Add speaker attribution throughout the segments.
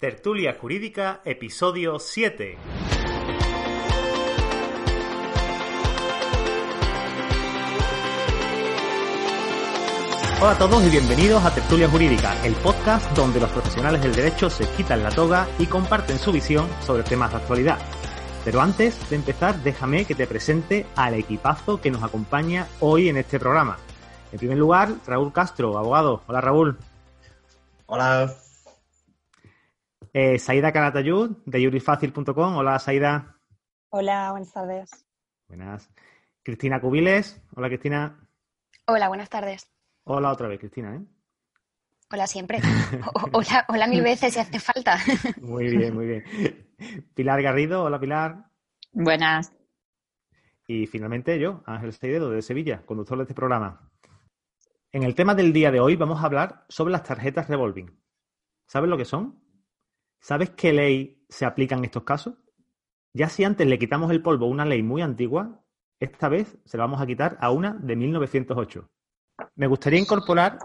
Speaker 1: Tertulia Jurídica, episodio 7. Hola a todos y bienvenidos a Tertulia Jurídica, el podcast donde los profesionales del derecho se quitan la toga y comparten su visión sobre temas de actualidad. Pero antes de empezar, déjame que te presente al equipazo que nos acompaña hoy en este programa. En primer lugar, Raúl Castro, abogado. Hola Raúl.
Speaker 2: Hola.
Speaker 1: Eh, Saida Caratayud, de jurisfacil.com. Hola Saida.
Speaker 3: Hola, buenas tardes.
Speaker 1: Buenas. Cristina Cubiles. Hola Cristina.
Speaker 4: Hola, buenas tardes.
Speaker 1: Hola otra vez, Cristina. ¿eh?
Speaker 4: Hola siempre. hola, hola mil veces si hace falta.
Speaker 1: Muy bien, muy bien. Pilar Garrido, hola Pilar.
Speaker 5: Buenas.
Speaker 1: Y finalmente yo, Ángel Seidedo, de Sevilla, conductor de este programa. En el tema del día de hoy vamos a hablar sobre las tarjetas revolving. ¿Sabes lo que son? ¿Sabes qué ley se aplica en estos casos? Ya si antes le quitamos el polvo a una ley muy antigua, esta vez se la vamos a quitar a una de 1908. Me gustaría incorporar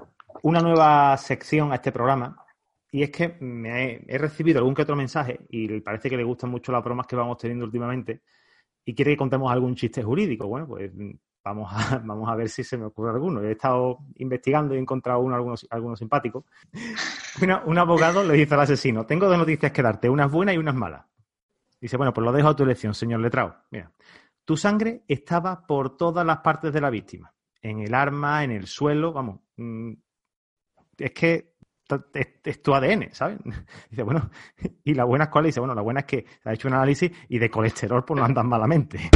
Speaker 1: una nueva sección a este programa y es que he, he, recibido algún que otro mensaje y parece que le gustan mucho las bromas que vamos teniendo últimamente y quiere que contemos algún chiste jurídico. Bueno, pues vamos a, vamos a ver si se me ocurre alguno. He estado investigando y he encontrado uno, algunos, algunos simpáticos. Un abogado le dice al asesino, tengo dos noticias que darte, unas buenas y unas malas. Dice, bueno, pues lo dejo a tu elección, señor letrado. Mira, tu sangre estaba por todas las partes de la víctima. En el arma, en el suelo, vamos. Es que es, es, tu ADN, ¿sabes? Dice, bueno, ¿y la buena es cuál? Dice, bueno, la buena es que ha hecho un análisis y de colesterol pues no andan malamente.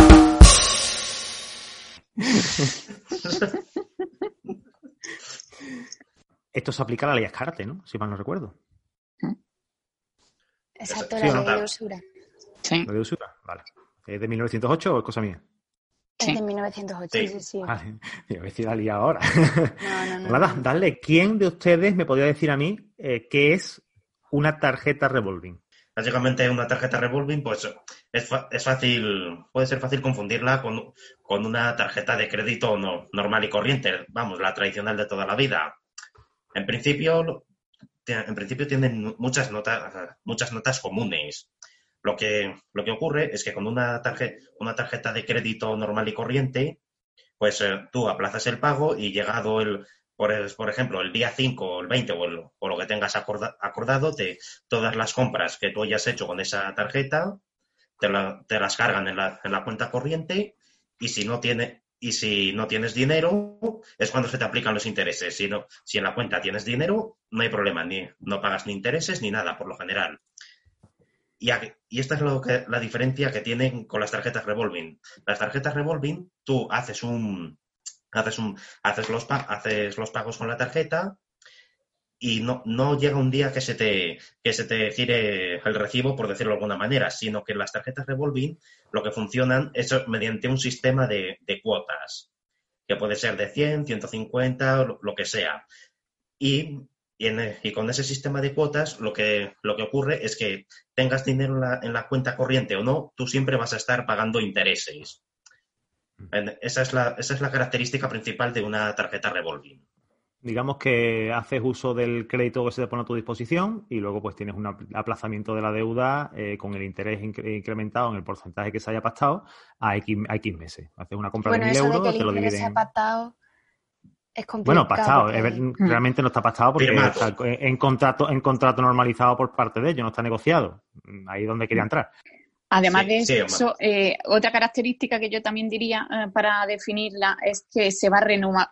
Speaker 1: Esto se aplica a la ley Escárate, ¿no? Si mal no recuerdo.
Speaker 4: Exacto, la ley de usura.
Speaker 5: Sí.
Speaker 1: ¿La de usura? Vale. ¿Es de 1908 o es cosa mía?
Speaker 4: Es de 1908, sí, sí. sí.
Speaker 1: Vale. Yo voy a decir la lía ahora.
Speaker 4: No, no, no.
Speaker 1: Nada, dale. ¿Quién de ustedes me podría decir a mí eh, qué es una tarjeta revolving?
Speaker 2: Básicamente una tarjeta revolving, pues es, es, fácil, puede ser fácil confundirla con, con una tarjeta de crédito no, normal y corriente, vamos, la tradicional de toda la vida. En principio, en principio tienen muchas notas, muchas notas comunes. Lo que, lo que ocurre es que con una, tarjeta, una tarjeta de crédito normal y corriente, pues eh, tú aplazas el pago y llegado el, por, por, ejemplo, el día 5 o el 20 o, el, o lo que tengas acorda, acordado, te, todas las compras que tú hayas hecho con esa tarjeta te, la, te las cargan en la, en la, cuenta corriente y si no tiene y si no tienes dinero es cuando se te aplican los intereses. Si, no, si en la cuenta tienes dinero, no hay problema, ni, no pagas ni intereses ni nada por lo general. Y, y esta es lo que, la diferencia que tienen con las tarjetas revolving. Las tarjetas revolving, tú haces un, haces, un, haces, los, haces los pagos con la tarjeta y no, no llega un día que se, te, que se te gire el recibo, por decirlo de alguna manera, sino que las tarjetas revolving lo que funcionan es mediante un sistema de, de cuotas, que puede ser de 100, 150, lo, lo que sea. Y, y, en, y, con ese sistema de cuotas lo que, lo que ocurre es que tengas dinero en la, en la cuenta corriente o no, tú siempre vas a estar pagando intereses. Esa es, la, esa es la característica principal de una tarjeta revolving.
Speaker 1: Digamos que haces uso del crédito que se te pone a tu disposición y luego pues tienes un aplazamiento de la deuda eh, con el interés incrementado en el porcentaje que se haya pactado a X, a X meses. Haces una compra
Speaker 4: bueno,
Speaker 1: de 1.000
Speaker 4: eso
Speaker 1: euros,
Speaker 4: de que el
Speaker 1: te lo dividen.
Speaker 4: se ha pactado es complicado.
Speaker 1: Bueno, pactado.
Speaker 4: porque-
Speaker 1: Realmente no está pactado porque
Speaker 2: Firmado.
Speaker 1: está en contrato, en contrato normalizado por parte de ellos, no está negociado. Ahí es donde quería entrar.
Speaker 5: Además
Speaker 2: Sí,
Speaker 5: de
Speaker 2: sí,
Speaker 5: eso, eh, otra característica que yo también diría eh, para definirla es que se va renovando,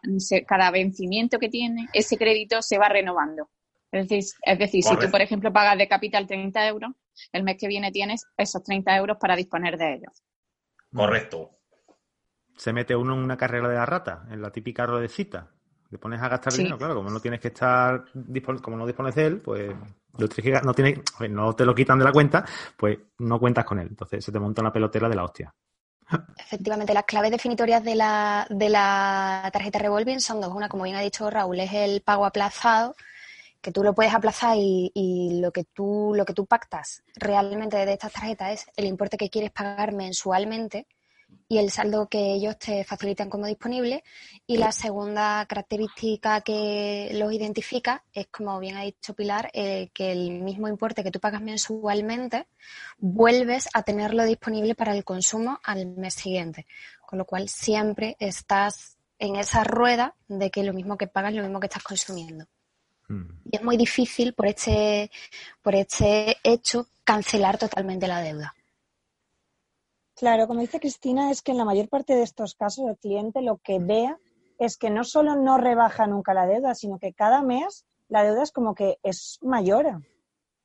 Speaker 5: cada vencimiento que tiene, ese crédito se va renovando. Es decir, es decir si tú, por ejemplo, pagas de capital 30 euros, el mes que viene tienes esos 30 euros para disponer de ellos.
Speaker 2: Correcto.
Speaker 1: Se mete uno en una carrera de la rata, en la típica ruedecita. Te pones a gastar
Speaker 5: Sí.
Speaker 1: dinero, claro, como no tienes que estar, como no dispones de él, pues no, ver, no te lo quitan de la cuenta, pues no cuentas con él. Entonces se te monta una pelotera de la hostia.
Speaker 4: Efectivamente, las claves definitorias de la, de la tarjeta revolving son dos. Una, como bien ha dicho Raúl, es el pago aplazado, que tú lo puedes aplazar y, y lo, que tú, lo que tú pactas realmente de estas tarjetas es el importe que quieres pagar mensualmente y el saldo que ellos te facilitan como disponible. Y la segunda característica que los identifica es, como bien ha dicho Pilar, eh, que el mismo importe que tú pagas mensualmente vuelves a tenerlo disponible para el consumo al mes siguiente. Con lo cual siempre estás en esa rueda de que lo mismo que pagas lo mismo que estás consumiendo. Mm. Y es muy difícil por este, por este hecho cancelar totalmente la deuda.
Speaker 3: Claro, como dice Cristina, es que en la mayor parte de estos casos el cliente lo que vea es que no solo no rebaja nunca la deuda, sino que cada mes la deuda es como que es mayor,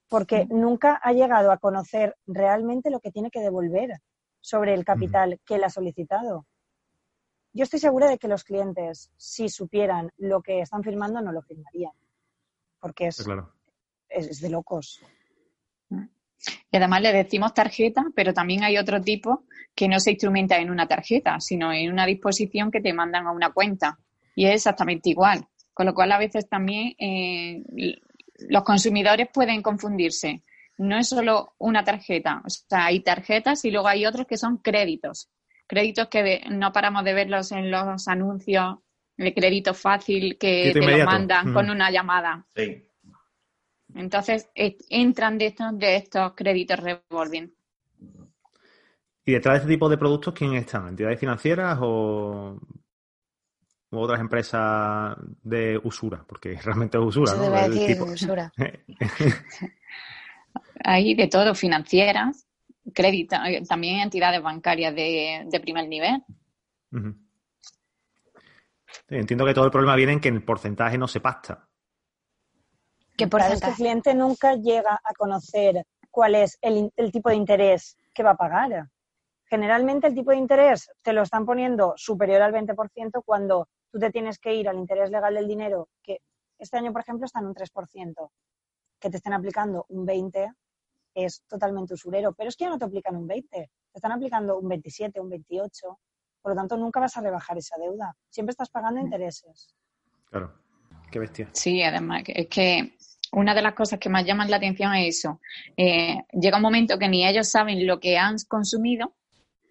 Speaker 3: porque nunca ha llegado a conocer realmente lo que tiene que devolver sobre el capital que él ha solicitado. Yo estoy segura de que los clientes, si supieran lo que están firmando, no lo firmarían, porque es, es de locos.
Speaker 5: Y además le decimos tarjeta, pero también hay otro tipo que no se instrumenta en una tarjeta, sino en una disposición que te mandan a una cuenta. Y es exactamente igual. Con lo cual, a veces también eh, los consumidores pueden confundirse. No es solo una tarjeta, o sea, hay tarjetas y luego hay otros que son créditos. Créditos que no paramos de verlos en los anuncios de crédito fácil que te lo mandan con mm. una llamada. Sí. Entonces, entran de estos, de estos créditos revolving.
Speaker 1: ¿Y detrás de este tipo de productos quién están? ¿Entidades financieras o, otras empresas de usura? Porque realmente es usura, ¿no?
Speaker 4: Decir usura.
Speaker 5: Hay de todo, financieras, créditos, eh, también entidades bancarias de, primer nivel.
Speaker 1: entiendo que todo el problema viene en que el porcentaje no se pacta.
Speaker 3: ¿Qué porcentaje? el cliente nunca llega a conocer cuál es el, tipo de interés que va a pagar. Generalmente el tipo de interés te lo están poniendo superior al 20% cuando tú te tienes que ir al interés legal del dinero, que este año, por ejemplo, está en un 3%, que te estén aplicando un 20% es totalmente usurero, pero es que ya no te aplican un 20%, te están aplicando un 27, un 28%, por lo tanto nunca vas a rebajar esa deuda, siempre estás pagando mm. intereses.
Speaker 1: Claro, qué bestia.
Speaker 5: Sí, además, es que una de las cosas que más llaman la atención es eso. Eh, llega un momento que ni ellos saben lo que han consumido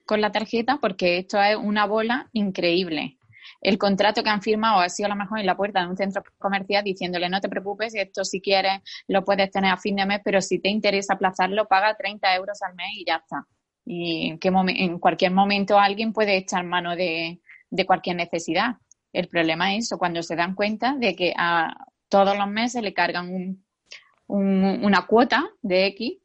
Speaker 5: con la tarjeta porque esto es una bola increíble. El contrato que han firmado ha sido a lo mejor en la puerta de un centro comercial diciéndole no te preocupes, esto si quieres lo puedes tener a fin de mes, pero si te interesa aplazarlo, paga 30 euros al mes y ya está. Y en, cualquier momento alguien puede echar mano de, de cualquier necesidad. El problema es eso, cuando se dan cuenta de que a, todos los meses le cargan una cuota de X.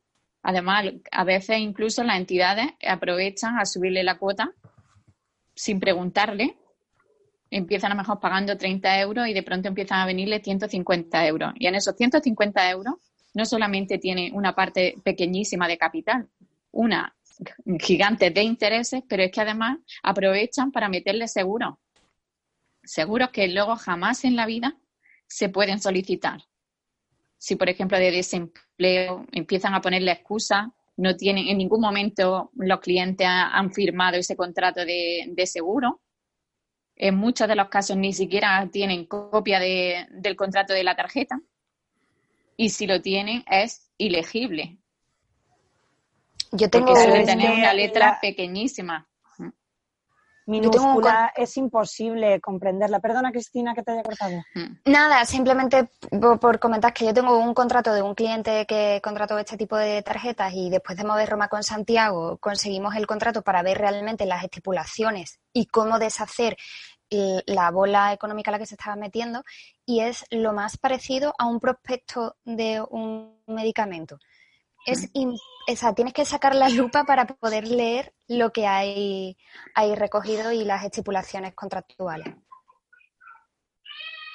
Speaker 5: Además, a veces incluso las entidades aprovechan a subirle la cuota sin preguntarle. Empiezan a lo mejor pagando 30 euros y de pronto empiezan a venirle 150 euros. Y en esos 150 euros no solamente tiene una parte pequeñísima de capital, una gigante de intereses, pero es que además aprovechan para meterle seguros. Seguros que luego jamás en la vida se pueden solicitar. Si, por ejemplo, de desempleo empiezan a poner la excusa, no tienen, en ningún momento los clientes han firmado ese contrato de, seguro. En muchos de los casos ni siquiera tienen copia del contrato de la tarjeta. Y si lo tienen, es ilegible.
Speaker 3: Yo tengo
Speaker 5: Porque tener una letra pequeñísima
Speaker 3: minúscula, es imposible comprenderla. Perdona, Cristina, que te haya cortado.
Speaker 4: Hmm. Nada, simplemente por, comentar que yo tengo un contrato de un cliente que contrató este tipo de tarjetas y después de mover Roma con Santiago conseguimos el contrato para ver realmente las estipulaciones y cómo deshacer la bola económica a la que se estaba metiendo y es lo más parecido a un prospecto de un medicamento es o tienes que sacar la lupa para poder leer lo que hay, hay recogido y las estipulaciones contractuales.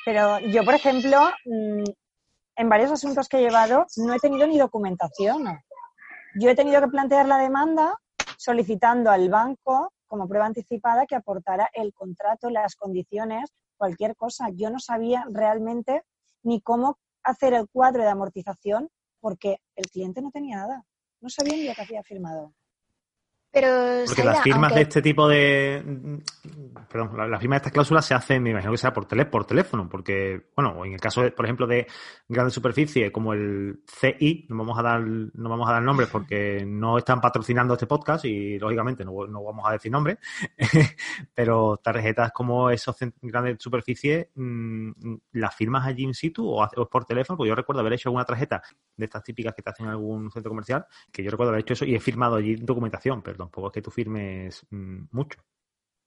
Speaker 3: Pero yo, por ejemplo, mm, en varios asuntos que he llevado no he tenido ni documentación. Yo he tenido que plantear la demanda solicitando al banco como prueba anticipada que aportara el contrato, las condiciones, cualquier cosa. Yo no sabía realmente ni cómo hacer el cuadro de amortización porque el cliente no tenía nada, no sabía ni lo que había firmado.
Speaker 4: Pero,
Speaker 1: Porque las firmas de este tipo de. Perdón, las la firmas de estas cláusulas se hacen, me imagino que sea por, tele, por teléfono, porque, bueno, en el caso, de, por ejemplo, de grandes superficies como el CI, no vamos a dar no vamos a dar nombres porque no están patrocinando este podcast y, lógicamente, no, no vamos a decir nombres, pero tarjetas como esos grandes superficies, mmm, ¿las firmas allí in situ o, o por teléfono? Porque yo recuerdo haber hecho alguna tarjeta de estas típicas que te hacen en algún centro comercial, que yo recuerdo haber hecho eso y he firmado allí documentación, pero tampoco es que tú firmes mmm, mucho.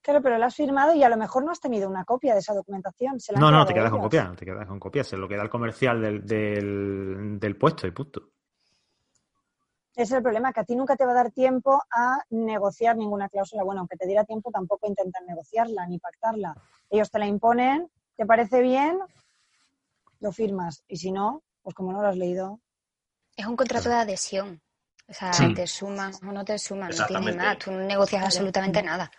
Speaker 3: Claro, pero lo has firmado y a lo mejor no has tenido una copia de esa documentación.
Speaker 1: ¿Se no, no, te quedas ellos? con copia, te quedas con copia. Se lo queda el comercial del, del, del puesto y punto.
Speaker 3: Ese es el problema, que a ti nunca te va a dar tiempo a negociar ninguna cláusula. Bueno, aunque te diera tiempo, tampoco intentan negociarla ni pactarla. Ellos te la imponen, ¿te parece bien? Lo firmas. Y si no, pues como no lo has leído.
Speaker 4: Es un contrato de adhesión. O sea, sí. te suman o no te suman, no tienes nada, tú no negocias absolutamente nada.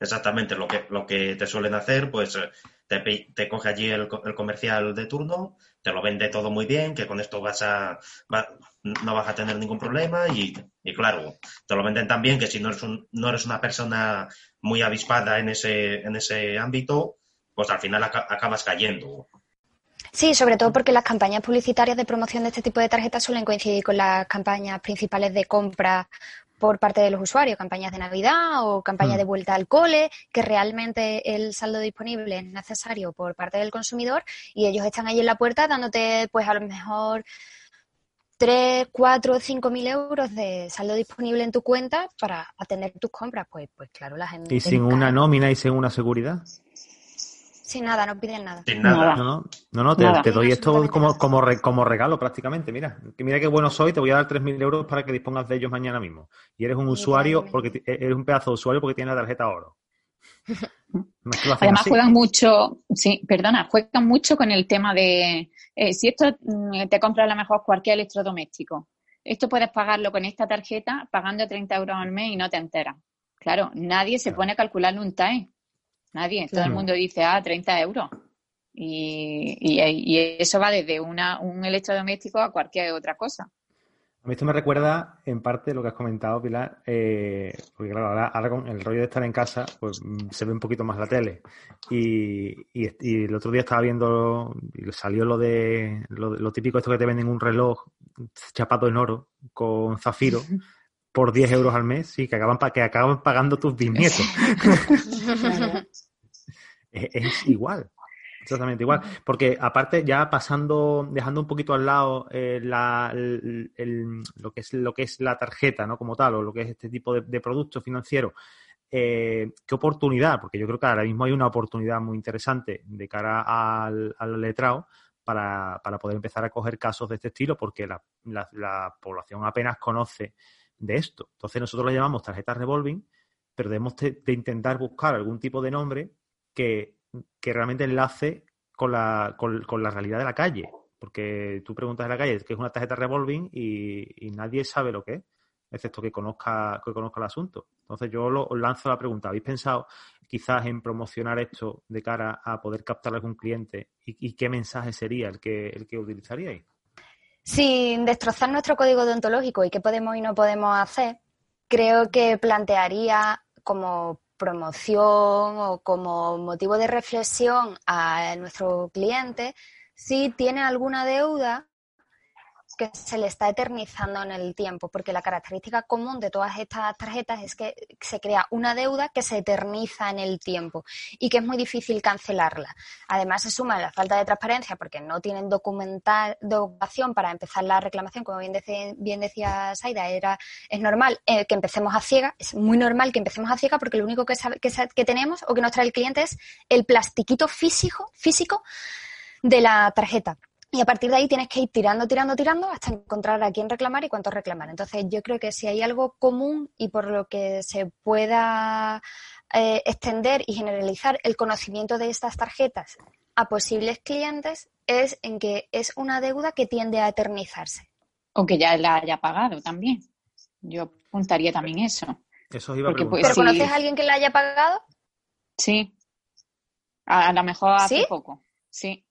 Speaker 2: Exactamente, lo que, lo que te suelen hacer, pues te, te coge allí el, el, comercial de turno, te lo vende todo muy bien, que con esto vas a, va, no vas a tener ningún problema y, y, claro, te lo venden tan bien que si no eres, un, no eres una persona muy avispada en ese, en ese ámbito, pues al final ac acabas cayendo.
Speaker 4: Sí, sobre todo porque las campañas publicitarias de promoción de este tipo de tarjetas suelen coincidir con las campañas principales de compra por parte de los usuarios, campañas de Navidad o campañas mm. de vuelta al cole, que realmente el saldo disponible es necesario por parte del consumidor y ellos están ahí en la puerta dándote pues a lo mejor 3, 4, 5 mil euros de saldo disponible en tu cuenta para atender tus compras. Pues, pues claro, la gente...
Speaker 1: ¿Y sin una nómina y sin una seguridad?
Speaker 4: Sin nada, no piden nada.
Speaker 2: Sin nada.
Speaker 1: No, no, no, no te, te, doy esto como, como, re, como regalo prácticamente. Mira, que mira qué bueno soy, te voy a dar 3.000 euros para que dispongas de ellos mañana mismo. Y eres un usuario, porque eres un pedazo de usuario porque tienes la tarjeta oro.
Speaker 5: Además así. juegan mucho, sí, perdona, juegan mucho con el tema de eh, si esto te compras a lo mejor cualquier electrodoméstico, esto puedes pagarlo con esta tarjeta pagando 30 euros al mes y no te enteras. Claro, nadie se pone a calcularle un TAE. Nadie. Todo el mundo dice, ah, 30 euros. Y, y, y eso va desde una, un electrodoméstico a cualquier otra cosa.
Speaker 1: A mí esto me recuerda, en parte, lo que has comentado, Pilar, eh, porque claro, ahora, ahora, con el rollo de estar en casa, pues se ve un poquito más la tele. Y, y, y el otro día estaba viendo, y salió lo de lo, lo, típico esto que te venden un reloj chapado en oro con zafiro por 10 euros al mes, sí, que acaban, que acaban pagando tus bisnietos. Es, es igual. Exactamente igual. Porque aparte, ya pasando, dejando un poquito al lado eh, la, el, el, lo, que es, lo que es la tarjeta, ¿no? Como tal, o lo que es este tipo de, de producto financiero, eh, qué oportunidad, porque yo creo que ahora mismo hay una oportunidad muy interesante de cara al, al letrado para, para, poder empezar a coger casos de este estilo, porque la, la, la población apenas conoce de esto. Entonces nosotros le llamamos tarjetas revolving, pero debemos de, de intentar buscar algún tipo de nombre que realmente enlace con la, con, la realidad de la calle. Porque tú preguntas en la calle que es una tarjeta revolving y, nadie sabe lo que es, excepto que conozca, que conozca el asunto. Entonces yo lo, os lanzo la pregunta, ¿habéis pensado quizás en promocionar esto de cara a poder captar algún cliente? ¿Y, y qué mensaje sería el que, el que utilizaríais?
Speaker 4: Sin destrozar nuestro código deontológico y qué podemos y no podemos hacer, creo que plantearía como promoción o como motivo de reflexión a nuestro cliente si tiene alguna deuda que se le está eternizando en el tiempo, porque la característica común de todas estas tarjetas es que se crea una deuda que se eterniza en el tiempo y que es muy difícil cancelarla. Además, se suma la falta de transparencia porque no tienen documentación para empezar la reclamación, como bien, decía, Saida, era, es normal eh, que empecemos a ciega, es muy normal que empecemos a ciega porque lo único que, sabe, que, que tenemos o que nos trae el cliente es el plastiquito físico, físico de la tarjeta. Y a partir de ahí tienes que ir tirando, tirando, tirando hasta encontrar a quién reclamar y cuánto reclamar. Entonces, yo creo que si hay algo común y por lo que se pueda eh, extender y generalizar el conocimiento de estas tarjetas a posibles clientes, es en que es una deuda que tiende a eternizarse.
Speaker 5: O que ya la haya pagado también. Yo apuntaría también eso.
Speaker 1: Eso iba Porque,
Speaker 4: a pues, ¿Pero sí. conoces a alguien que la haya pagado?
Speaker 5: Sí. A, a lo mejor hace ¿Sí? poco. Sí.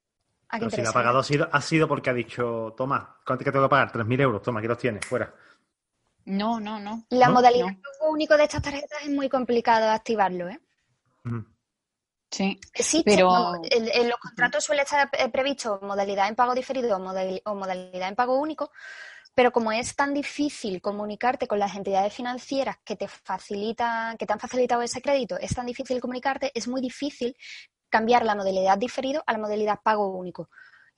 Speaker 4: Ah,
Speaker 1: Pero si lo ha pagado ha sido, ha sido porque ha dicho, toma, ¿cuánto que tengo que pagar? 3.000 euros, toma, aquí los tienes, fuera.
Speaker 5: No, no, no.
Speaker 4: La modalidad único de estas tarjetas es muy complicado activarlo, ¿eh?
Speaker 5: Sí,
Speaker 4: sí pero en, los contratos suele estar eh, previsto modalidad en pago diferido o, modalidad en pago único, pero como es tan difícil comunicarte con las entidades financieras que te facilitan, que te han facilitado ese crédito, es tan difícil comunicarte, es muy difícil cambiar la modalidad diferido a la modalidad pago único.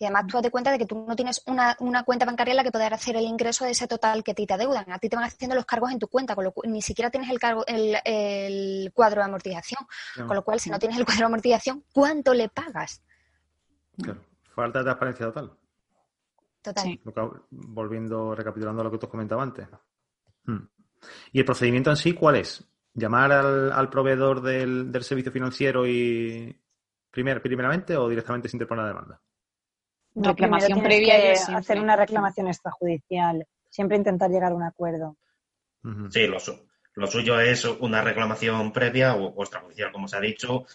Speaker 4: Y además tú das cuenta de que tú no tienes una, cuenta bancaria en la que poder hacer el ingreso de ese total que a ti te adeudan. A ti te van haciendo los cargos en tu cuenta, con lo cual ni siquiera tienes el, cargo, el, cuadro de amortización. Con lo cual, si no tienes el cuadro de amortización, ¿cuánto le pagas?
Speaker 1: Claro. Falta de transparencia total.
Speaker 4: Total.
Speaker 1: volviendo, recapitulando lo que tú comentabas antes. Hmm. ¿Y el procedimiento en sí cuál es? ¿Llamar al, proveedor del, servicio financiero y primer, primeramente o directamente sin interponer la demanda?
Speaker 3: reclamación previa. hacer una reclamación extrajudicial, siempre intentar llegar a un acuerdo.
Speaker 2: Sí, lo, suyo es una reclamación previa o, extrajudicial, como se ha dicho,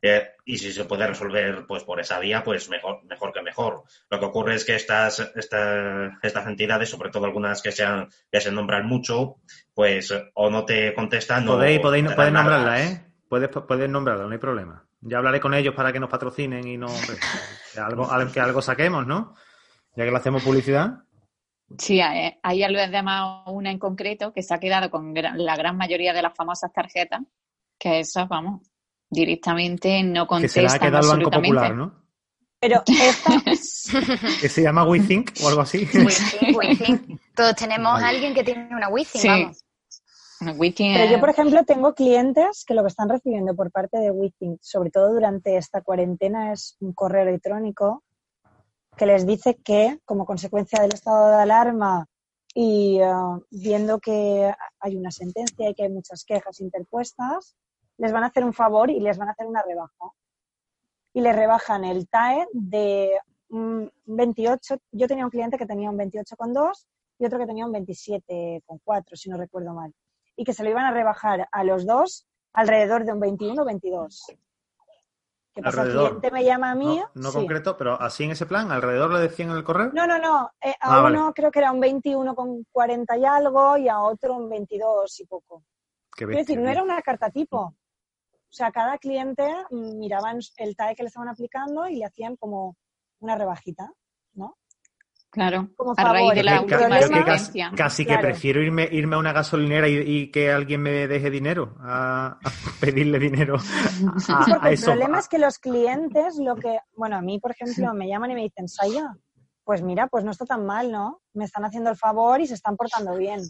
Speaker 2: eh, y si se puede resolver pues por esa vía, pues mejor, mejor que mejor. Lo que ocurre es que estas, estas, entidades, sobre todo algunas que, sean, que se nombran mucho, pues o no te contestan
Speaker 1: podéis, o podéis, nombrarla, ¿eh? Puedes, puedes nombrarla, no hay problema. Ya hablaré con ellos para que nos patrocinen y no. que, algo, que algo saquemos, ¿no? Ya que le hacemos publicidad.
Speaker 5: Sí, hay, hay además una en concreto que se ha quedado con la gran mayoría de las famosas tarjetas, que esas, vamos, directamente no contestan. Que se la ha quedado el Banco Popular, ¿no?
Speaker 3: Pero esta...
Speaker 1: que se llama WeThink o algo así.
Speaker 4: WeThink, WeThink. Todos tenemos a alguien que tiene una WeThink, vamos.
Speaker 3: Pero yo, por ejemplo, tengo clientes que lo que están recibiendo por parte de WeThink, sobre todo durante esta cuarentena, es un correo electrónico que les dice que, como consecuencia del estado de alarma y uh, viendo que hay una sentencia y que hay muchas quejas interpuestas, les van a hacer un favor y les van a hacer una rebaja. Y les rebajan el TAE de un 28. Yo tenía un cliente que tenía un 28,2 y otro que tenía un 27,4, si no recuerdo mal y que se lo iban a rebajar a los dos alrededor de un 21 o 22. ¿Qué pasa? El cliente me llama a mí.
Speaker 1: No, concreto, pero así en ese plan, alrededor le decían en el correo.
Speaker 3: No, no, no. Eh, a ah, uno creo que era un 21 con 40 y algo y a otro un 22 y poco. Qué es decir, no era una carta tipo. O sea, cada cliente mm, miraban el TAE que le estaban aplicando y le hacían como una rebajita.
Speaker 5: Claro, a raíz de la última
Speaker 1: Casi, que prefiero irme, irme a una gasolinera y, que alguien me deje dinero, a, pedirle dinero
Speaker 3: a, El problema es que los clientes, lo que, bueno, a mí, por ejemplo, me llaman y me dicen, Saya, pues mira, pues no está tan mal, ¿no? Me están haciendo el favor y se están portando bien.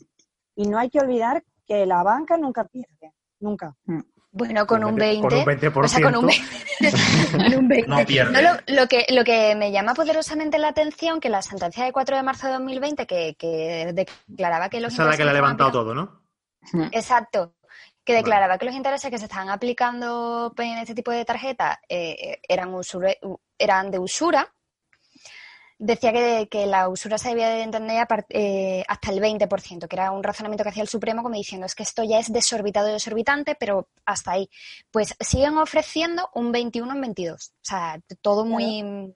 Speaker 3: Y no hay que olvidar que la banca nunca pierde, nunca. Mm.
Speaker 4: Bueno, con un 20, con un 20%. O sea, con un 20. No pierde. lo, que, lo que me llama poderosamente la atención que la sentencia de 4 de marzo de 2020 que, que declaraba que los
Speaker 1: Esa es la que le ha levantado todo, ¿no?
Speaker 4: Exacto. Que declaraba que los intereses que se estaban aplicando en este tipo de tarjetas eh, eran, eran de usura decía que, la usura se debía de entender eh, hasta el 20%, que era un razonamiento que hacía el Supremo como diciendo es que esto ya es desorbitado y desorbitante, pero hasta ahí. Pues siguen ofreciendo un 21 en 22. O sea, todo muy...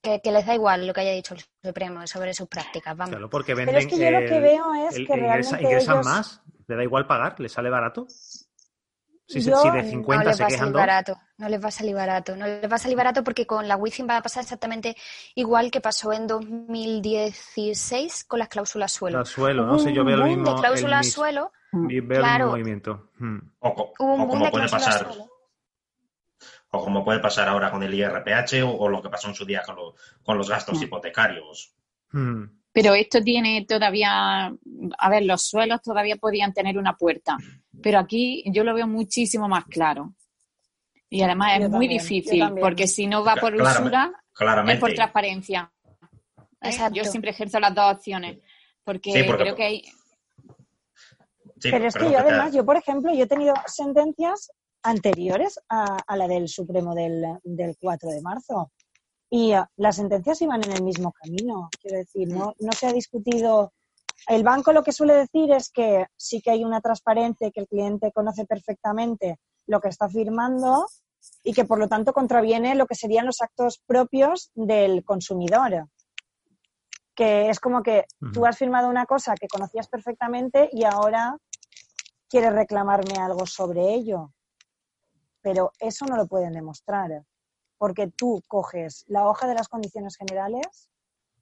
Speaker 4: Que, les da igual lo que haya dicho el Supremo sobre sus prácticas. Vamos.
Speaker 1: Claro, porque venden, pero es que yo lo que veo es que realmente ingresan más, le da igual pagar, le sale barato. Si, de 50
Speaker 4: no
Speaker 1: se quejan
Speaker 4: barato, no les va a salir barato, no les va a salir barato porque con la Wi-Fi va a pasar exactamente igual que pasó en 2016 con las cláusulas suelo.
Speaker 1: Las suelo, no sé, yo veo lo mismo.
Speaker 4: De cláusulas suelo,
Speaker 1: veo claro, el movimiento.
Speaker 2: Hmm. O, como puede pasar. O como puede pasar ahora con el IRPH o, lo que pasó en su día con, los gastos hmm. hipotecarios.
Speaker 5: Hmm. Pero esto tiene todavía, a ver, los suelos todavía podían tener una puerta, pero aquí yo lo veo muchísimo más claro. Y además es muy difícil, porque si no va por usura, es por transparencia. ¿eh? Yo siempre ejerzo las dos opciones, porque, creo que hay...
Speaker 3: pero es que yo además, yo por ejemplo, yo he tenido sentencias anteriores a, la del Supremo del, del 4 de marzo y ah, las sentencias iban en el mismo camino. Quiero decir, no, no se ha discutido. El banco lo que suele decir es que sí que hay una transparencia, que el cliente conoce perfectamente lo que está firmando y que por lo tanto contraviene lo que serían los actos propios del consumidor. que es como que tú has firmado una cosa que conocías perfectamente y ahora quieres reclamarme algo sobre ello. Pero eso no lo pueden demostrar, porque tú coges la hoja de las condiciones generales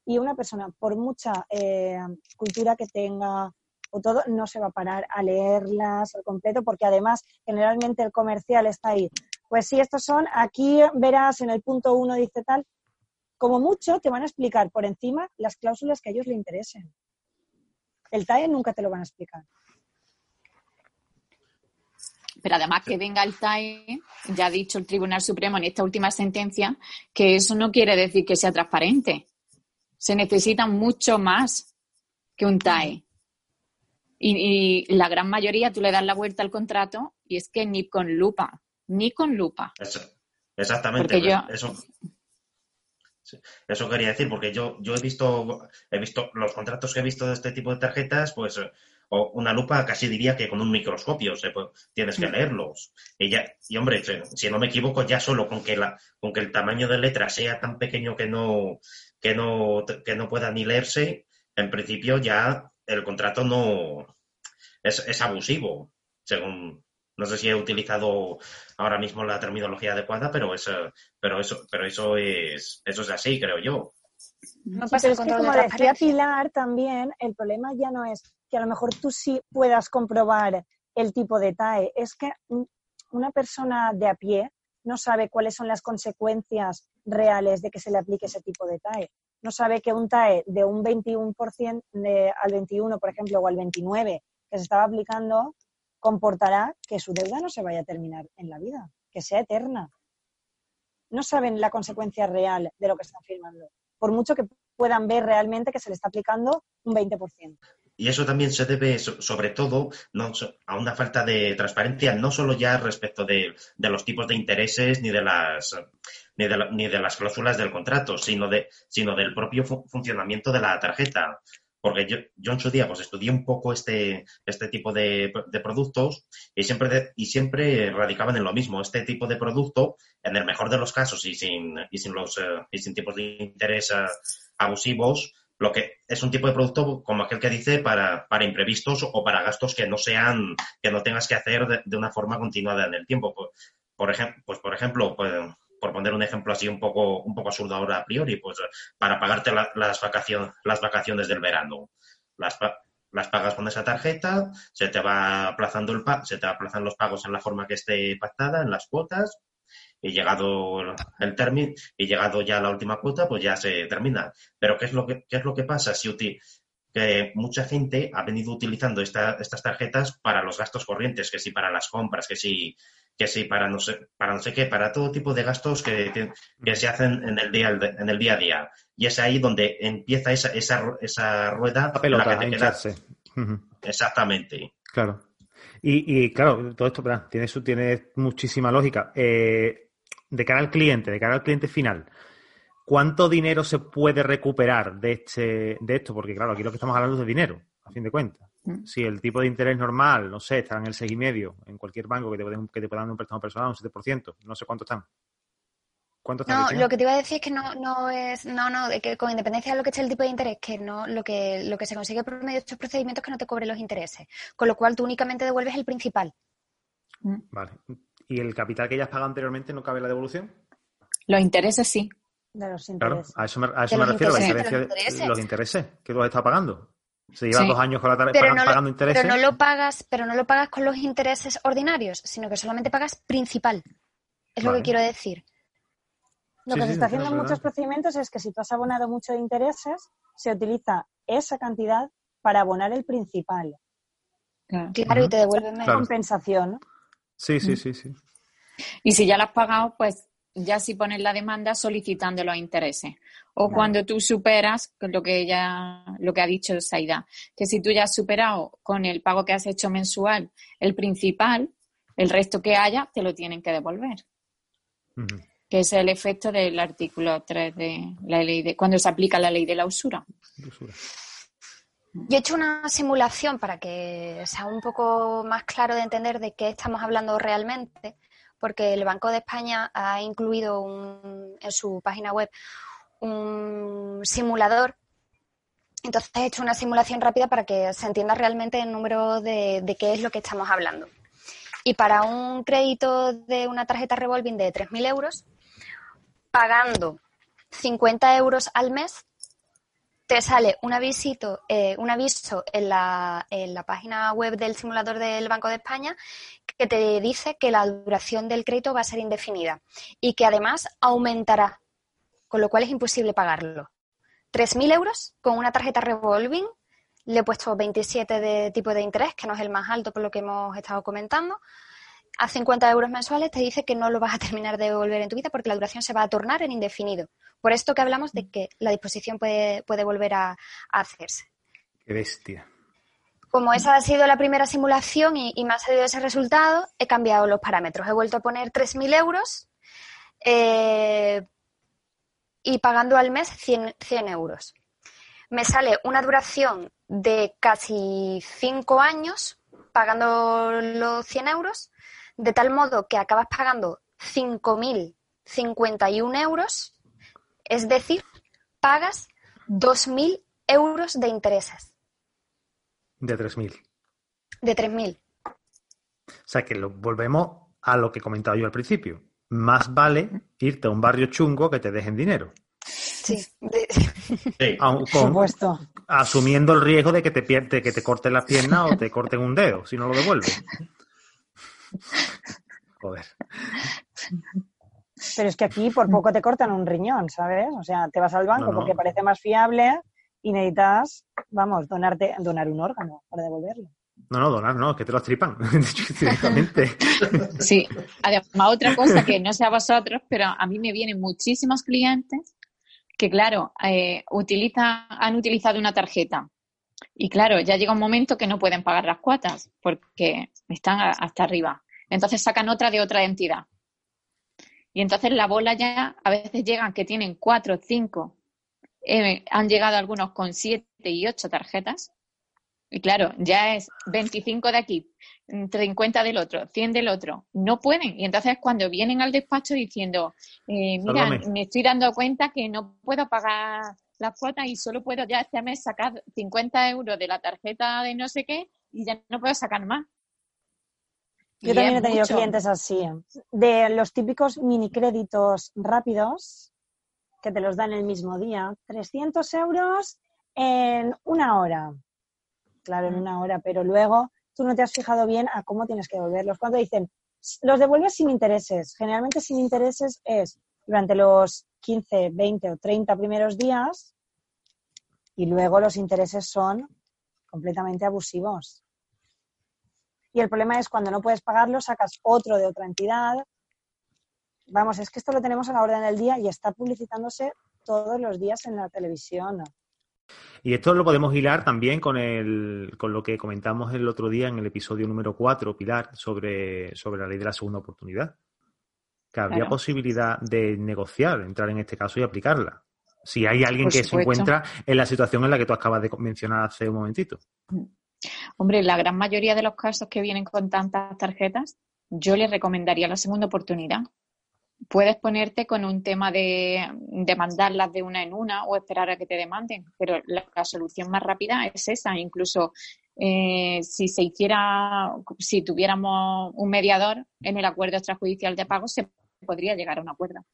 Speaker 3: y una persona, por mucha eh, cultura que tenga o todo, no se va a parar a leerlas al completo, porque además generalmente el comercial está ahí. Pues si estos son, aquí verás en el punto uno dice tal, como mucho te van a explicar por encima las cláusulas que a ellos le interesen. El TAE nunca te lo van a explicar.
Speaker 5: Pero además que venga el TAE, ya ha dicho el Tribunal Supremo en esta última sentencia, que eso no quiere decir que sea transparente. Se necesita mucho más que un TAE. Y, la gran mayoría tú le das la vuelta al contrato y es que ni con lupa, ni con lupa.
Speaker 2: exactamente. Eso, eso quería decir, porque yo, yo he visto, he visto los contratos que he visto de este tipo de tarjetas, pues o una lupa casi diría que con un microscopio tienes que mm. leerlos. Y, ya, y hombre, si no me equivoco, ya solo con que, la, con que el tamaño de letra sea tan pequeño que no, que no, que no pueda ni leerse, en principio ya el contrato no es, es abusivo, según, no sé si he utilizado ahora mismo la terminología adecuada, pero eso, pero eso, pero eso es, eso es así, creo yo.
Speaker 3: No pasa es que, como decía Pilar también, el problema ya no es que a lo mejor tú sí puedas comprobar el tipo de TAE, es que una persona de a pie no sabe cuáles son las consecuencias reales de que se le aplique ese tipo de TAE. No sabe que un TAE de un 21% de, al 21, por ejemplo, o al 29 que se estaba aplicando, comportará que su deuda no se vaya a terminar en la vida, que sea eterna. No saben la consecuencia real de lo que están firmando, por mucho que puedan ver realmente que se le está aplicando un 20%.
Speaker 2: Y eso también se debe, sobre todo, a una falta de transparencia, no solo ya respecto de, los tipos de intereses ni de las ni de, las cláusulas del contrato, sino, de, sino del propio funcionamiento de la tarjeta porque yo, yo, en su día pues estudié un poco este, este tipo de, productos y siempre, y siempre radicaban en lo mismo. Este tipo de producto, en el mejor de los casos y sin, y sin, los, eh, y sin tipos de interés eh, abusivos, lo que es un tipo de producto como aquel que dice para, para imprevistos o para gastos que no sean, que no tengas que hacer de, una forma continuada en el tiempo. Por, por ejemplo, pues por ejemplo, pues, por poner un ejemplo así un poco, un poco absurdo ahora a priori, pues para pagarte las, vacaciones, las vacaciones del verano. Las, las pagas con esa tarjeta, se te va aplazando el se te aplazan los pagos en la forma que esté pactada, en las cuotas, y llegado el término y llegado ya la última cuota, pues ya se termina. Pero ¿qué es lo que, qué es lo que pasa si que mucha gente ha venido utilizando estas tarjetas para los gastos corrientes, que sí para las compras, que sí, que sí para no sé, para no sé qué, para todo tipo de gastos que, que, se hacen en el día en el día a día. Y es ahí donde empieza esa, esa, esa rueda
Speaker 1: la pelota, que
Speaker 2: Exactamente.
Speaker 1: Claro. Y, y, claro, todo esto tiene, su, tiene muchísima lógica. Eh, de cara al cliente, de cara al cliente final, ¿Cuánto dinero se puede recuperar de, este, de esto? Porque, claro, aquí lo que estamos hablando es de dinero, a fin de cuentas. Mm. Si el tipo de interés normal, no sé, está en el 6,5 en cualquier banco que te, puede, que te pueda dar un préstamo personal, un 7%, no sé cuánto están.
Speaker 4: ¿Cuánto están? No, lo que te iba a decir es que no, no es, no, no, que con independencia de lo que esté el tipo de interés, que no, lo que, lo que se consigue por medio de estos procedimientos es que no te cobre los intereses. Con lo cual tú únicamente devuelves el principal.
Speaker 1: Mm. Vale. ¿Y el capital que ya has pagado anteriormente no cabe la devolución?
Speaker 5: Los intereses sí.
Speaker 3: De los intereses.
Speaker 1: Claro, a eso me, a eso me refiero, la diferencia de los intereses. que tú has estado pagando. Se lleva dos años con la tarjeta pagando, intereses.
Speaker 4: Pero no lo pagas, pero no lo pagas con los intereses ordinarios, sino que solamente pagas principal. Es lo que quiero decir.
Speaker 3: Lo que se está haciendo en muchos procedimientos es que si tú has abonado mucho de intereses, se utiliza esa cantidad para abonar el principal.
Speaker 4: Claro, y te devuelven
Speaker 3: compensación.
Speaker 1: Sí, sí, sí, sí.
Speaker 5: Y si ya lo has pagado, pues ya si pones la demanda solicitando los intereses. O cuando tú superas, lo que ella, lo que ha dicho Saida, que si tú ya has superado con el pago que has hecho mensual el principal, el resto que haya te lo tienen que devolver. Que es el efecto del artículo 3 de la ley de, cuando se aplica la ley de la usura.
Speaker 4: Yo he hecho una simulación para que sea un poco más claro de entender de qué estamos hablando realmente porque el Banco de España ha incluido en su página web un simulador Entonces he hecho una simulación rápida para que se entienda realmente el número de, de qué es lo que estamos hablando. Y para un crédito de una tarjeta revolving de 3.000 euros, pagando 50 euros al mes, te sale un, avisito, eh, un aviso en la, en la página web del simulador del Banco de España que te dice que la duración del crédito va a ser indefinida y que además aumentará, con lo cual es imposible pagarlo. 3.000 euros con una tarjeta revolving, le he puesto 27 de tipo de interés, que no es el más alto por lo que hemos estado comentando, a 50 euros mensuales te dice que no lo vas a terminar de devolver en tu vida porque la duración se va a tornar en indefinido. Por esto que hablamos de que la disposición puede, puede volver a, hacerse.
Speaker 1: Qué bestia.
Speaker 4: Como esa ha sido la primera simulación y, me ha salido ese resultado, he cambiado los parámetros. He vuelto a poner 3.000 euros eh, y pagando al mes 100, 100 euros. Me sale una duración de casi 5 años pagando los 100 euros de tal modo que acabas pagando 5.051 euros, es decir, pagas 2.000 euros de intereses.
Speaker 1: De 3.000.
Speaker 4: De 3.000.
Speaker 1: O sea que lo, volvemos a lo que comentaba yo al principio. Más vale irte a un barrio chungo que te dejen dinero.
Speaker 4: Sí.
Speaker 1: Por supuesto. Asumiendo el riesgo de que te, que te corten las piernas o te corten un dedo si no lo devuelves. Joder.
Speaker 3: Pero es que aquí por poco te cortan un riñón, ¿sabes? O sea, te vas al banco porque parece más fiable y necesitas, vamos, donarte, donar un órgano para devolverlo.
Speaker 1: No, no, donar no, que te lo tripan
Speaker 5: Sí, además otra cosa que no sé a vosotros, pero a mí me vienen muchísimos clientes que, claro, eh, han utilizado una tarjeta y claro, ya llega un momento que no pueden pagar las cuotas porque están hasta arriba. Entonces sacan otra de otra entidad. Y entonces la bola ya a veces llegan que tienen cuatro, cinco, eh, han llegado algunos con siete y ocho tarjetas. Y claro, ya es 25 de aquí, 50 del otro, 100 del otro. No pueden. Y entonces cuando vienen al despacho diciendo, eh, mira, me estoy dando cuenta que no puedo pagar las cuotas y solo puedo ya este mes sacar 50 euros de la tarjeta de no sé qué y ya no puedo sacar más.
Speaker 3: Yo también he tenido clientes así, de los típicos mini créditos rápidos que te los dan el mismo día, 300 euros en una hora. Claro, en mm. una hora, pero luego tú no te has fijado bien a cómo tienes que devolverlos. Cuando dicen, los devuelves sin intereses, generalmente sin intereses es durante los 15, 20 o 30 primeros días y luego los intereses son completamente abusivos. Y el problema es cuando no puedes pagarlo, sacas otro de otra entidad. Vamos, es que esto lo tenemos a la orden del día y está publicitándose todos los días en la televisión.
Speaker 1: Y esto lo podemos hilar también con, el, con lo que comentamos el otro día en el episodio número 4, Pilar, sobre, sobre la ley de la segunda oportunidad que habría posibilidad de negociar, entrar en este caso y aplicarla. Si hay alguien que se encuentra en la situación en la que tú acabas de mencionar hace un momentito.
Speaker 5: Hombre, la gran mayoría de los casos que vienen con tantas tarjetas, yo les recomendaría la segunda oportunidad. Puedes ponerte con un tema de demandarlas de una en una o esperar a que te demanden, pero la, solución más rápida es esa. Incluso eh, si se hiciera, si tuviéramos un mediador en el acuerdo extrajudicial de pago, se podría llegar a un acuerdo.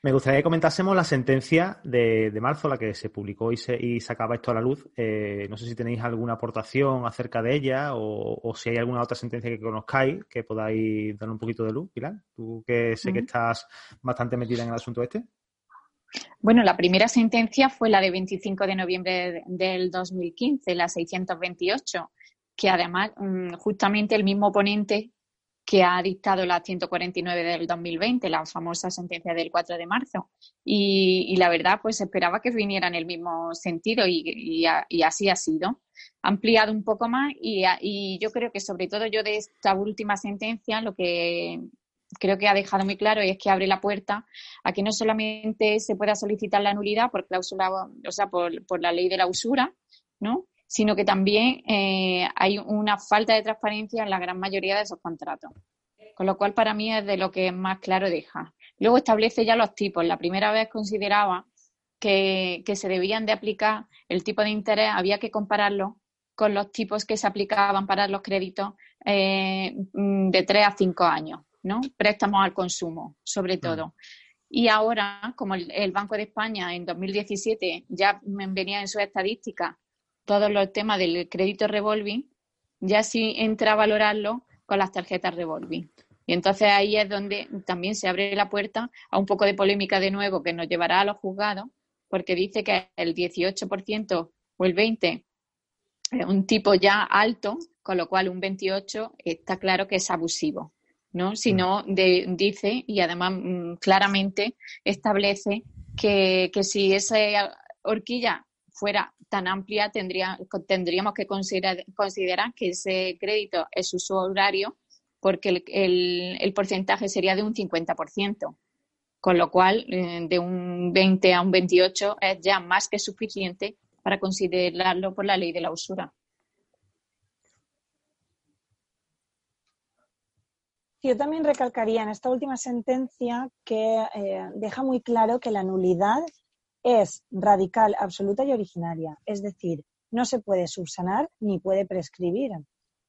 Speaker 1: Me gustaría que comentásemos la sentencia de, marzo, la que se publicó y, se, sacaba esto a la luz. Eh, no sé si tenéis alguna aportación acerca de ella o, si hay alguna otra sentencia que conozcáis que podáis dar un poquito de luz, Pilar. Tú que sé que estás bastante metida en el asunto este.
Speaker 5: Bueno, la primera sentencia fue la de 25 de noviembre del 2015, la 628, que además mm, justamente el mismo ponente que ha dictado la 149 del 2020, la famosa sentencia del 4 de marzo. Y, la verdad, pues esperaba que viniera en el mismo sentido y, así ha sido. Ha ampliado un poco más y, yo creo que sobre todo yo de esta última sentencia lo que creo que ha dejado muy claro es que abre la puerta a que no solamente se pueda solicitar la nulidad por cláusula, o sea, por la ley de la usura, ¿no? Sino que también eh, hay una falta de transparencia en la gran mayoría de esos contratos. Con lo cual, para mí es de lo que más claro deja. Luego establece ya los tipos. La primera vez consideraba que, se debían de aplicar el tipo de interés, había que compararlo con los tipos que se aplicaban para los créditos eh, de 3 a 5 años, ¿no? Préstamos al consumo, sobre mm. todo. Y ahora, como el, Banco de España en 2017 ya venía en su estadística todos los temas del crédito revolving, ya sí entra a valorarlo con las tarjetas revolving. Y entonces ahí es donde también se abre la puerta a un poco de polémica de nuevo que nos llevará a los juzgados, porque dice que el 18% o el 20% es un tipo ya alto, con lo cual un 28% está claro que es abusivo. ¿no? Sino mm. de, dice y además mm, claramente establece que, que si esa horquilla fuera tan amplia, tendría, tendríamos que considerar, que ese crédito es usuario porque el, el, porcentaje sería de un 50%, con lo cual eh, de un 20 a un 28 es ya más que suficiente para considerarlo por la ley de la usura.
Speaker 3: Yo también recalcaría en esta última sentencia que eh, deja muy claro que la nulidad es radical, absoluta y originaria. Es decir, no se puede subsanar ni puede prescribir.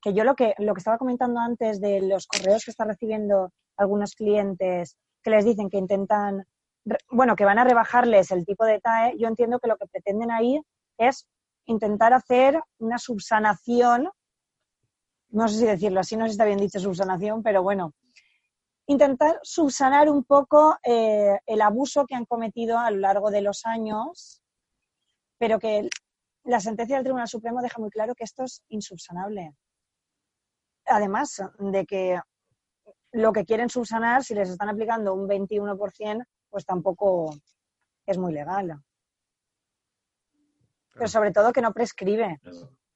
Speaker 3: Que yo lo que, lo que estaba comentando antes de los correos que están recibiendo algunos clientes que les dicen que intentan, bueno, que van a rebajarles el tipo de TAE, yo entiendo que lo que pretenden ahí es intentar hacer una subsanación no sé si decirlo así, no sé si está bien dicho subsanación, pero bueno, intentar subsanar un poco eh, el abuso que han cometido a lo largo de los años, pero que la sentencia del Tribunal Supremo deja muy claro que esto es insubsanable. Además de que lo que quieren subsanar, si les están aplicando un 21%, pues tampoco es muy legal. Pero sobre todo que no prescribe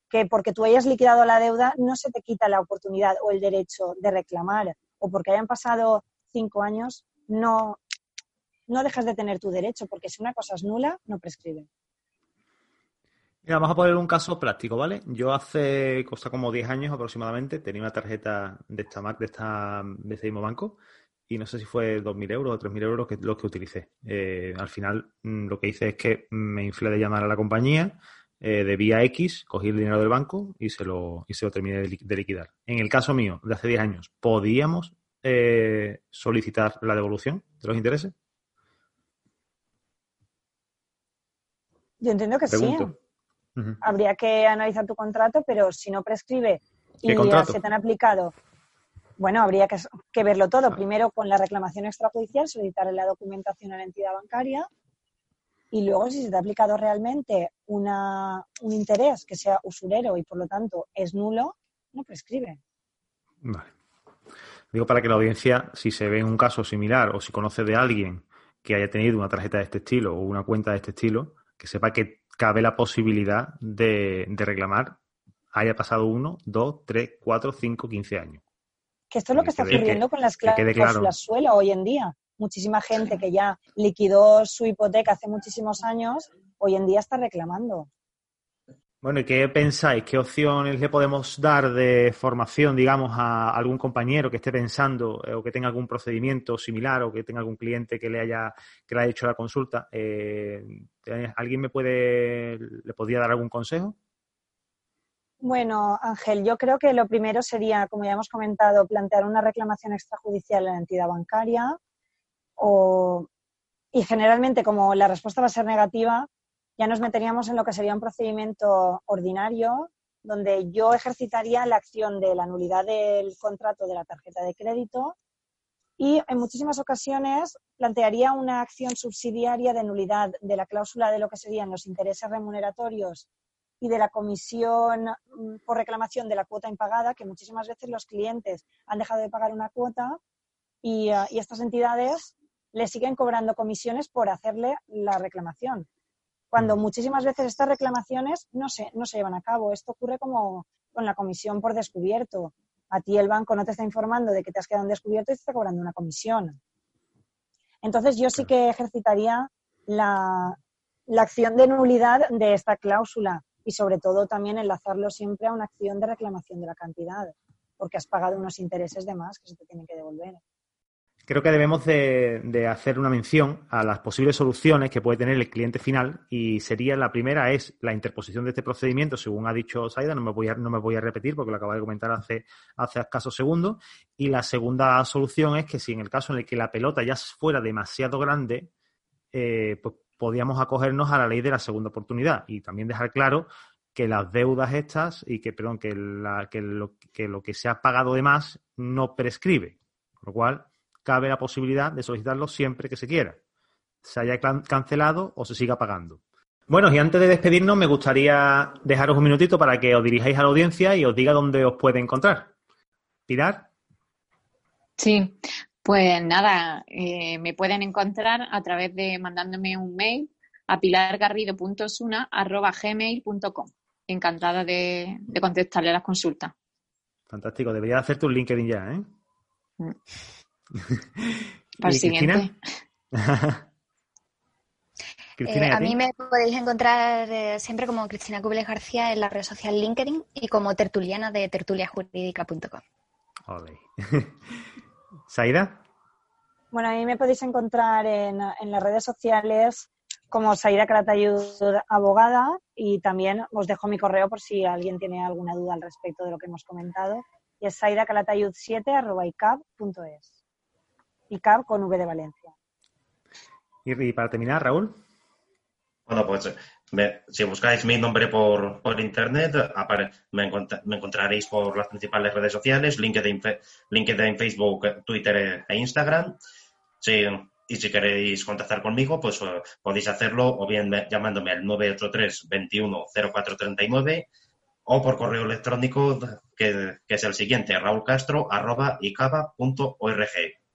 Speaker 3: que porque tú hayas liquidado la deuda no se te quita la oportunidad o el derecho de reclamar, o porque hayan pasado cinco años no, no dejas de tener tu derecho, porque si una cosa es nula, no prescribe.
Speaker 1: Mira, vamos a poner un caso práctico, ¿vale? Yo hace cosa como 10 años aproximadamente tenía una tarjeta de esta de esta de este mismo banco y no sé si fue 2.000 euros o 3.000 euros que, los que utilicé. Eh, al final mm, lo que hice es que me inflé de llamar a la compañía, eh, de vía X, cogí el dinero del banco y se lo, y se lo terminé de, liquidar. En el caso mío, de hace 10 años, ¿podíamos eh, solicitar la devolución de los intereses?
Speaker 3: Yo entiendo que sí. Habría que analizar tu contrato, pero si no prescribe y se te han aplicado, bueno, habría que, verlo todo. Ah. Primero con la reclamación extrajudicial, solicitar la documentación a la entidad bancaria y luego, si se te ha aplicado realmente una, un interés que sea usurero y por lo tanto es nulo, no prescribe.
Speaker 1: Vale. Digo para que la audiencia, si se ve en un caso similar o si conoce de alguien que haya tenido una tarjeta de este estilo o una cuenta de este estilo, que sepa que cabe la posibilidad de, reclamar haya pasado uno, dos, tres, cuatro, cinco, quince años.
Speaker 3: Que esto es lo que, está ocurriendo con las cláusulas suelo hoy en día muchísima gente que ya liquidó su hipoteca hace muchísimos años, hoy en día está reclamando.
Speaker 1: Bueno, ¿y qué pensáis? ¿Qué opciones le podemos dar de formación, digamos, a algún compañero que esté pensando eh, o que tenga algún procedimiento similar o que tenga algún cliente que le haya, que le haya hecho la consulta? Eh, ¿Alguien me puede, le podría dar algún consejo?
Speaker 3: Bueno, Ángel, yo creo que lo primero sería, como ya hemos comentado, plantear una reclamación extrajudicial en la entidad bancaria, y generalmente como la respuesta va a ser negativa, ya nos meteríamos en lo que sería un procedimiento ordinario donde yo ejercitaría la acción de la nulidad del contrato de la tarjeta de crédito y en muchísimas ocasiones plantearía una acción subsidiaria de nulidad de la cláusula de lo que serían los intereses remuneratorios y de la comisión mm, por reclamación de la cuota impagada, que muchísimas veces los clientes han dejado de pagar una cuota y, ah, y estas entidades le siguen cobrando comisiones por hacerle la reclamación. Cuando mm. muchísimas veces estas reclamaciones no se, no se llevan a cabo. Esto ocurre como con la comisión por descubierto. A ti el banco no te está informando de que te has quedado en descubierto y te está cobrando una comisión. Entonces yo sí que ejercitaría la, la acción de nulidad de esta cláusula y sobre todo también enlazarlo siempre a una acción de reclamación de la cantidad, porque has pagado unos intereses de más que se te tienen que devolver.
Speaker 1: Creo que debemos de, hacer una mención a las posibles soluciones que puede tener el cliente final y sería la primera es la interposición de este procedimiento, según ha dicho Saida, no me voy a, no me voy a repetir porque lo acaba de comentar hace, hace escasos segundos. Y la segunda solución es que si en el caso en el que la pelota ya fuera demasiado grande, eh, pues podíamos acogernos a la ley de la segunda oportunidad y también dejar claro que las deudas estas y que, perdón, que, la, que, lo, que lo que se ha pagado de más no prescribe. Con lo cual, cabe la posibilidad de solicitarlo siempre que se quiera, se haya cancelado o se siga pagando. Bueno, y antes de despedirnos, me gustaría dejaros un minutito para que os dirijáis a la audiencia y os diga dónde os puede encontrar. Pilar.
Speaker 5: Sí, pues nada, eh, me pueden encontrar a través de mandándome un mail a pilargarrido.suna.gmail.com. Encantada de, de contestarle las consultas.
Speaker 1: Fantástico, debería hacerte un LinkedIn ya, ¿eh? Mm.
Speaker 5: Para el siguiente.
Speaker 4: Eh, a mí me podéis encontrar eh, siempre como Cristina Cubeles García en la red social LinkedIn y como tertuliana de tertuliajurídica.com.
Speaker 1: ¿Saida?
Speaker 3: Bueno, a mí me podéis encontrar en, las redes sociales como Saida Caratayud Abogada y también os dejo mi correo por si alguien tiene alguna duda al respecto de lo que hemos comentado. Y es saidacalatayud7.icab.es y CAP con V de Valencia.
Speaker 1: Y, para terminar, Raúl.
Speaker 2: Bueno, pues si buscáis mi nombre por, internet, me, encontraréis por las principales redes sociales, LinkedIn, LinkedIn Facebook, Twitter e Instagram. y si queréis contactar conmigo, pues eh, podéis hacerlo o bien llamándome al 983 21 0439 o por correo electrónico que, es el siguiente, raulcastro arroba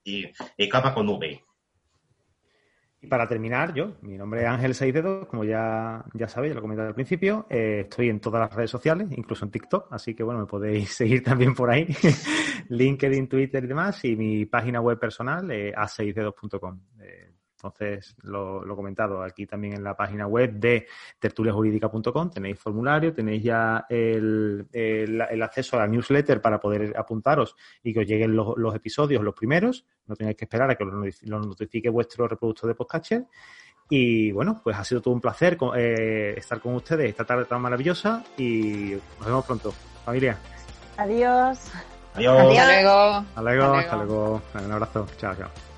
Speaker 2: y, capa con V.
Speaker 1: Y para terminar, yo, mi nombre es Ángel Seidedo, como ya, ya sabéis, ya lo comenté al principio, eh, estoy en todas las redes sociales, incluso en TikTok, así que bueno, me podéis seguir también por ahí, LinkedIn, Twitter y demás, y mi página web personal, eh, a6dedos.com. Entonces, lo, lo, comentado, aquí también en la página web de tertuliajurídica.com tenéis formulario, tenéis ya el, el, acceso a la newsletter para poder apuntaros y que os lleguen los, los episodios, los primeros. No tenéis que esperar a que os notifique vuestro reproductor de podcatcher. Y bueno, pues ha sido todo un placer eh, estar con ustedes esta tarde tan maravillosa y nos vemos pronto. Familia.
Speaker 3: Adiós.
Speaker 2: Adiós.
Speaker 5: Hasta luego.
Speaker 1: Hasta luego. Hasta luego. Un abrazo. Chao, chao.